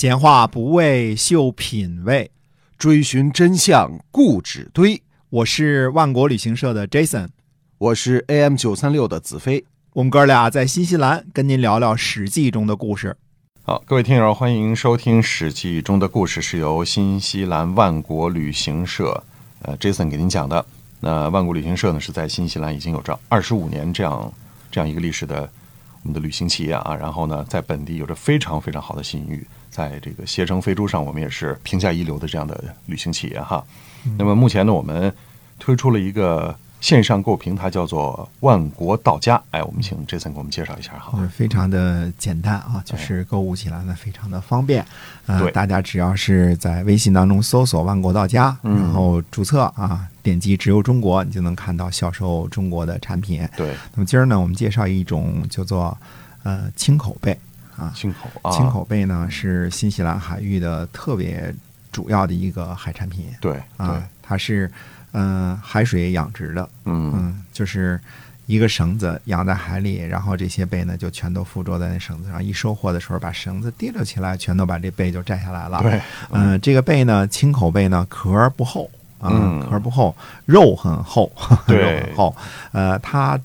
闲话不为秀品味，追寻真相固执堆。我是万国旅行社的 Jason，我是 AM 九三六的子飞。我们哥俩在新西兰跟您聊聊《史记》中的故事。好，各位听友，欢迎收听《史记》中的故事，是由新西兰万国旅行社呃 Jason 给您讲的。那万国旅行社呢，是在新西兰已经有着二十五年这样这样一个历史的我们的旅行企业啊。然后呢，在本地有着非常非常好的信誉，在这个携程飞猪上，我们也是评价一流的这样的旅行企业哈。那么目前呢，我们推出了一个线上购物平台，叫做万国到家。哎，我们请 Jason 给我们介绍一下哈。嗯，非常的简单啊，就是购物起来呢非常的方便。呃，对大家只要是在微信当中搜索“万国到家”，嗯然后注册啊，点击“只有中国”，你就能看到销售中国的产品。对，那么今儿呢，我们介绍一种叫做呃青口贝啊，青口啊，青口贝呢是新西兰海域的特别主要的一个海产品对对啊，，它是嗯、呃海水养殖的，嗯嗯，就是一个绳子养在海里，然后这些贝呢就全都附着在那绳子上，一收获的时候把绳子提溜起来，全都把这贝就摘下来了。对，嗯、这个贝呢，青口贝呢壳不厚啊，嗯壳不厚，肉很厚，对 肉很厚。呃，它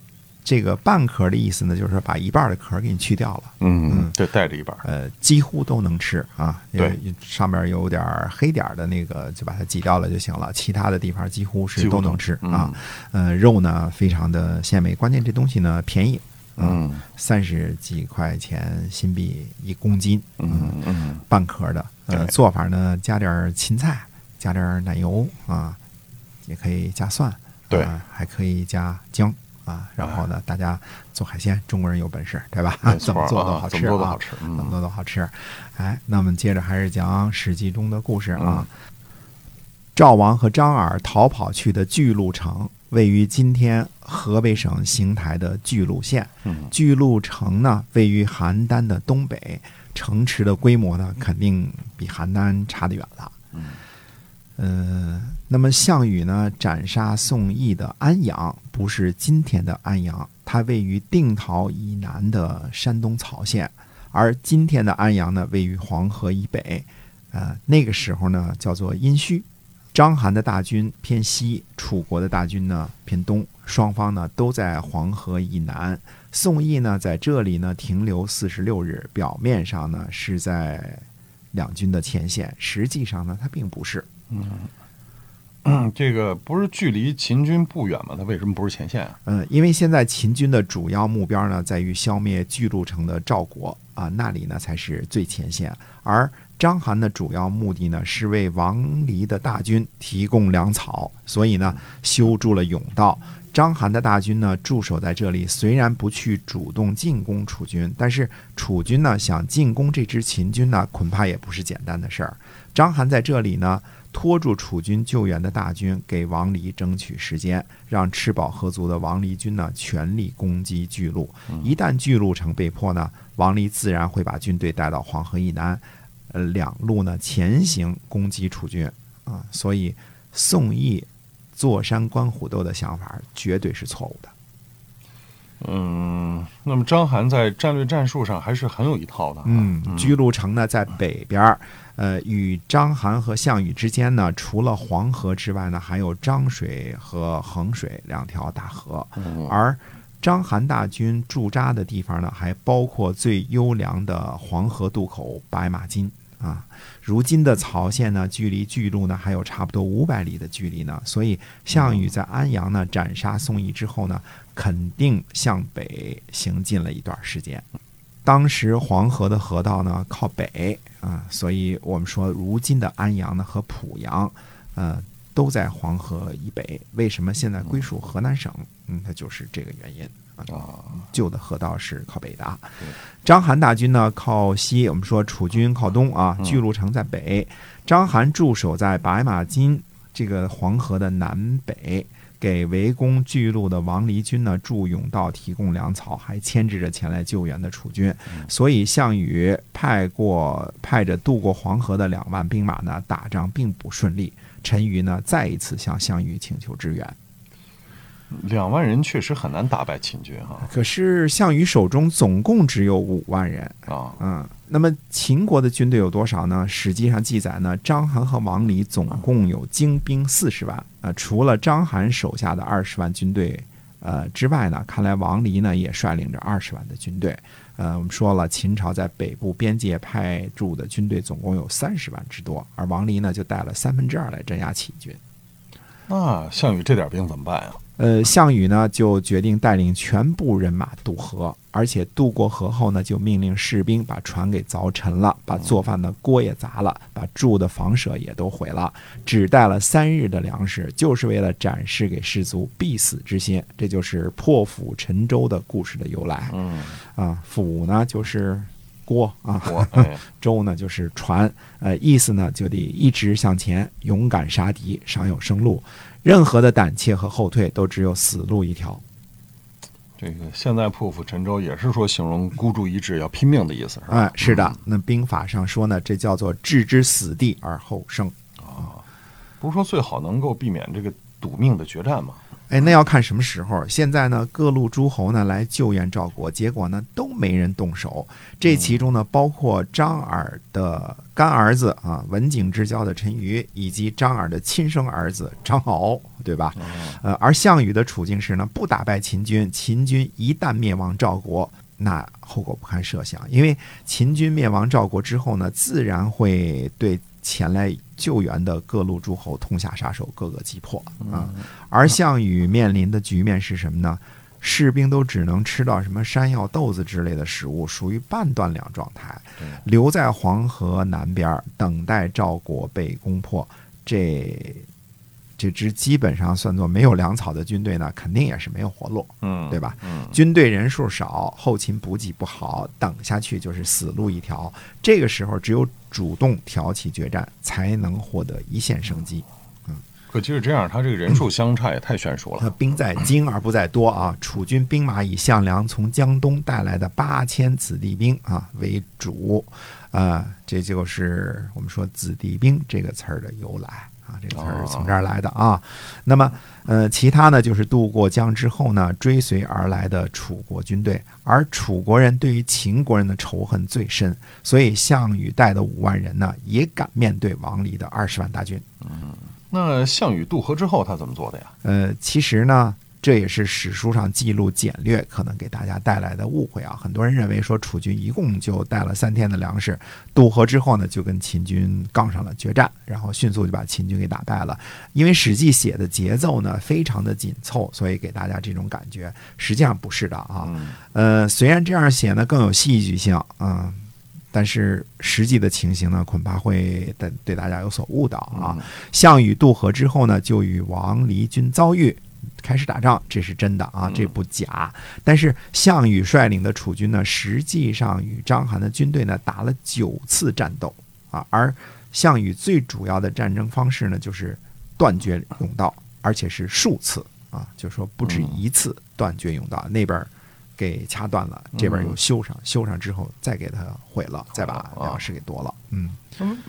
这个半壳的意思呢，就是说把一半的壳儿给你去掉了。嗯嗯，对，带着一半儿，呃，几乎都能吃啊。对有，上面有点儿黑点儿的那个，就把它挤掉了就行了。其他的地方几乎是都都能吃嗯啊。呃，肉呢非常的鲜美，关键这东西呢便宜，嗯三十几块钱新币一公斤，嗯嗯，半壳的。呃，做法呢加点儿芹菜，加点儿奶油啊，也可以加蒜，对啊还可以加姜。啊，然后呢，大家做海鲜，中国人有本事，对吧？怎么做都好吃啊怎么做都好吃，怎么嗯做都好吃。哎，那我们接着还是讲《史记》中的故事嗯啊。赵王和张耳逃跑去的巨鹿城，位于今天河北省邢台的巨鹿县。嗯巨鹿城呢，位于邯郸的东北，城池的规模呢，肯定比邯郸差得远了。呃，那么项羽呢斩杀宋义的安阳，不是今天的安阳，它位于定陶以南的山东曹县，而今天的安阳呢位于黄河以北，呃，那个时候呢叫做殷墟。章邯的大军偏西，楚国的大军呢偏东，双方呢都在黄河以南。宋义呢在这里呢停留四十六日，表面上呢是在两军的前线，实际上呢他并不是。嗯，这个不是距离秦军不远吗？他为什么不是前线啊？嗯，因为现在秦军的主要目标呢，在于消灭巨鹿城的赵国啊，那里呢才是最前线。而章邯的主要目的呢，是为王离的大军提供粮草，所以呢，修筑了甬道。章邯的大军呢，驻守在这里，虽然不去主动进攻楚军，但是楚军呢想进攻这支秦军呢，恐怕也不是简单的事儿。章邯在这里呢，拖住楚军救援的大军，给王离争取时间，让吃饱喝足的王离军呢全力攻击巨鹿。一旦巨鹿城被破呢，王离自然会把军队带到黄河以南，呃，两路呢前行攻击楚军啊。所以宋义坐山观虎斗的想法绝对是错误的。嗯，那么章邯在战略战术上还是很有一套的啊。嗯，巨鹿城呢在北边儿，呃，与章邯和项羽之间呢，除了黄河之外呢，还有漳水和衡水两条大河。嗯而章邯大军驻扎的地方呢，还包括最优良的黄河渡口白马津啊。如今的曹县呢，距离巨鹿呢还有差不多五百里的距离呢，所以项羽在安阳呢斩杀宋义之后呢，肯定向北行进了一段时间。当时黄河的河道呢靠北啊，所以我们说如今的安阳呢和濮阳，呃，都在黄河以北。为什么现在归属河南省？嗯，它就是这个原因啊。啊，旧的河道是靠北的啊。章邯大军呢靠西，我们说楚军靠东啊，嗯巨鹿城在北，章邯驻守在白马津这个黄河的南北。给围攻巨鹿的王离军呢筑甬道，提供粮草，还牵制着前来救援的楚军。所以项羽派过派着渡过黄河的两万兵马呢，打仗并不顺利。陈馀呢再一次向项羽请求支援。两万人确实很难打败秦军哈可是项羽手中总共只有五万人，啊，嗯，那么秦国的军队有多少呢？史记上记载呢，章邯和王离总共有精兵四十万，呃，除了章邯手下的二十万军队，呃之外呢，看来王离呢也率领着二十万的军队。呃，我们说了，秦朝在北部边界派驻的军队总共有三十万之多，而王离呢就带了三分之二来镇压秦军。那项羽这点兵怎么办呀？呃，项羽呢就决定带领全部人马渡河，而且渡过河后呢，就命令士兵把船给凿沉了，把做饭的锅也砸了，把住的房舍也都毁了，只带了三日的粮食，就是为了展示给士卒必死之心。这就是破釜沉舟的故事的由来嗯，啊。釜呢就是锅啊，舟呢就是船，呃，意思呢就得一直向前，勇敢杀敌，尚有生路。任何的胆怯和后退，都只有死路一条。这个现在破釜沉舟也是说形容孤注一掷要拼命的意思是吧？哎，是的，那兵法上说呢，这叫做置之死地而后生啊。不是说最好能够避免这个赌命的决战吗？哎，那要看什么时候。现在呢，各路诸侯呢来救援赵国，结果呢都没人动手。这其中呢，包括张耳的干儿子啊，文景之交的陈馀，以及张耳的亲生儿子张敖，对吧？呃，而项羽的处境是呢，不打败秦军，秦军一旦灭亡赵国，那后果不堪设想。因为秦军灭亡赵国之后呢，自然会对前来救援的各路诸侯痛下杀手，各个击破啊。而项羽面临的局面是什么呢？士兵都只能吃到什么山药、豆子之类的食物，属于半断粮状态，留在黄河南边等待赵国被攻破。这这支基本上算作没有粮草的军队呢，肯定也是没有活路，嗯，对吧？嗯，军队人数少，后勤补给不好，等下去就是死路一条。这个时候，只有主动挑起决战，才能获得一线生机。嗯可即使这样，他这个人数相差也太悬殊那了。兵在精而不在多啊！楚军兵马以项梁从江东带来的八千子弟兵啊为主，啊，这就是我们说子弟兵这个词儿的由来啊，这个词儿是从这儿来的啊。那么，呃，其他呢就是渡过江之后呢，追随而来的楚国军队，而楚国人对于秦国人的仇恨最深，所以项羽带的五万人呢，也敢面对王离的二十万大军。嗯那项羽渡河之后他怎么做的呀？呃，其实呢，这也是史书上记录简略，可能给大家带来的误会啊。很多人认为说楚军一共就带了三天的粮食，渡河之后呢，就跟秦军杠上了决战，然后迅速就把秦军给打败了。因为《史记》写的节奏呢非常的紧凑，所以给大家这种感觉，实际上不是的啊。嗯呃，虽然这样写呢更有戏剧性啊、但是实际的情形呢，恐怕会对对大家有所误导啊。项羽渡河之后呢，就与王离军遭遇，开始打仗，这是真的啊，这不假。但是项羽率领的楚军呢，实际上与章邯的军队呢打了九次战斗啊，而项羽最主要的战争方式呢，就是断绝甬道，而且是数次啊，就是说不止一次断绝甬道，那边儿给掐断了，这边儿又修上，修上之后再给他毁了，再把粮食给夺了，嗯。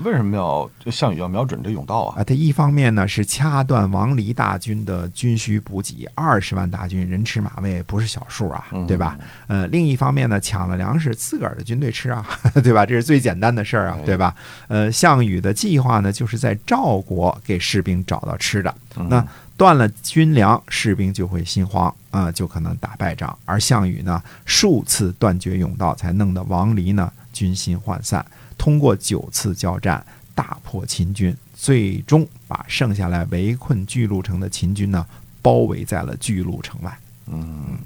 为什么要就项羽要瞄准这甬道啊？啊，他一方面呢是掐断王离大军的军需补给，二十万大军人吃马喂不是小数啊，对吧？呃，另一方面呢，抢了粮食自个儿的军队吃啊，对吧？这是最简单的事儿啊，对吧？呃，项羽的计划呢，就是在赵国给士兵找到吃的，那断了军粮，士兵就会心慌啊、就可能打败仗。而项羽呢，数次断绝甬道，才弄得王离呢军心涣散。通过九次交战，大破秦军，最终把剩下来围困巨鹿城的秦军呢包围在了巨鹿城外。嗯，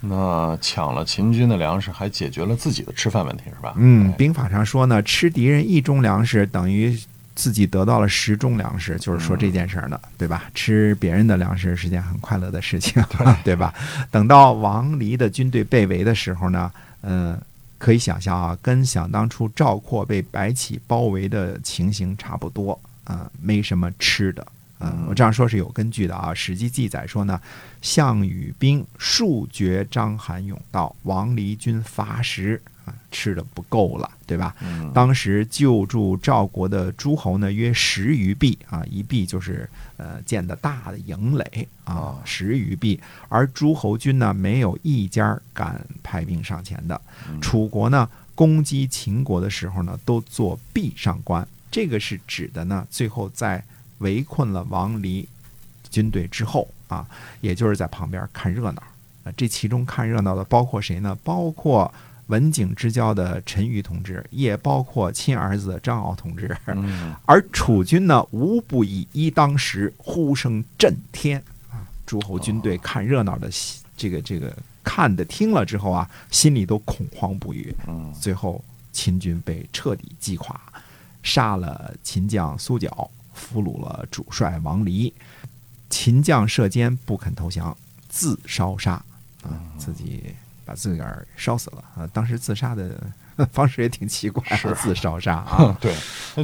那抢了秦军的粮食，还解决了自己的吃饭问题，是吧？嗯，哎兵法上说呢，吃敌人一中粮食等于自己得到了十中粮食，就是说这件事儿呢，对吧？吃别人的粮食是件很快乐的事情，对吧？等到王离的军队被围的时候呢，嗯、可以想象啊，跟想当初赵括被白起包围的情形差不多啊、没什么吃的。嗯，我这样说是有根据的啊，《史记》记载说呢，项羽兵数绝章邯甬道，王离军伐食啊，吃的不够了，对吧？嗯当时救助赵国的诸侯呢，约十余壁啊，一壁就是呃建的大的营垒啊哦，十余壁。而诸侯军呢，没有一家敢派兵上前的。嗯楚国呢，攻击秦国的时候呢，都做壁上观。这个是指的呢，最后在围困了王离军队之后啊，也就是在旁边看热闹。啊，这其中看热闹的包括谁呢？包括文景之交的陈馀同志，也包括亲儿子张敖同志。嗯 而楚军呢，无不以一当十，呼声震天啊！诸侯军队看热闹的，这个这个看的听了之后啊，心里都恐慌不已。嗯最后秦军被彻底击垮，杀了秦将苏角，俘虏了主帅王离。秦将射监不肯投降，自烧杀啊，自己把自个儿烧死了啊！当时自杀的 方式也挺奇怪，是自烧杀啊。对，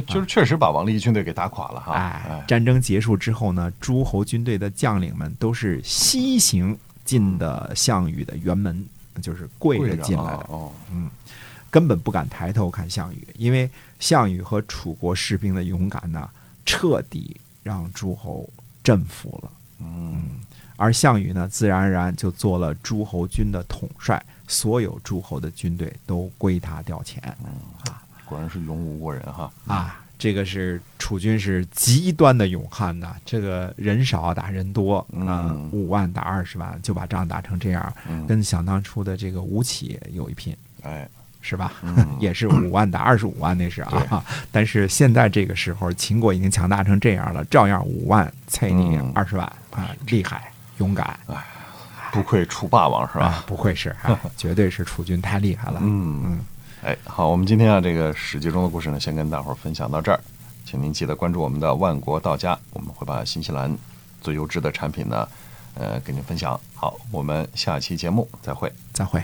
就是确实把王离军队给打垮了哈。哎，战争结束之后呢，诸侯军队的将领们都是西行进的项羽的辕门，就是跪着进来的，啊哦，根本不敢抬头看项羽，因为项羽和楚国士兵的勇敢呢，彻底让诸侯振服了。嗯而项羽呢，自然而然就做了诸侯军的统帅，所有诸侯的军队都归他调遣。果然是勇武过人哈。啊，这个是楚军是极端的勇悍呐，这个人少打人多啊嗯，五、万打二十万，就把仗打成这样，嗯，跟想当初的这个吴起有一拼。哎，是吧？嗯 也是五万打二十五万，那是对啊。但是现在这个时候，秦国已经强大成这样了，照样五万菜你嗯二十万啊，厉害勇敢不愧楚霸王是吧？啊，不愧是啊，绝对是楚军太厉害了。嗯嗯，哎，好，我们今天啊这个史记中的故事呢，先跟大伙儿分享到这儿，请您记得关注我们的万国道家，我们会把新西兰最优质的产品呢，呃，给您分享。好，我们下期节目再会。再会。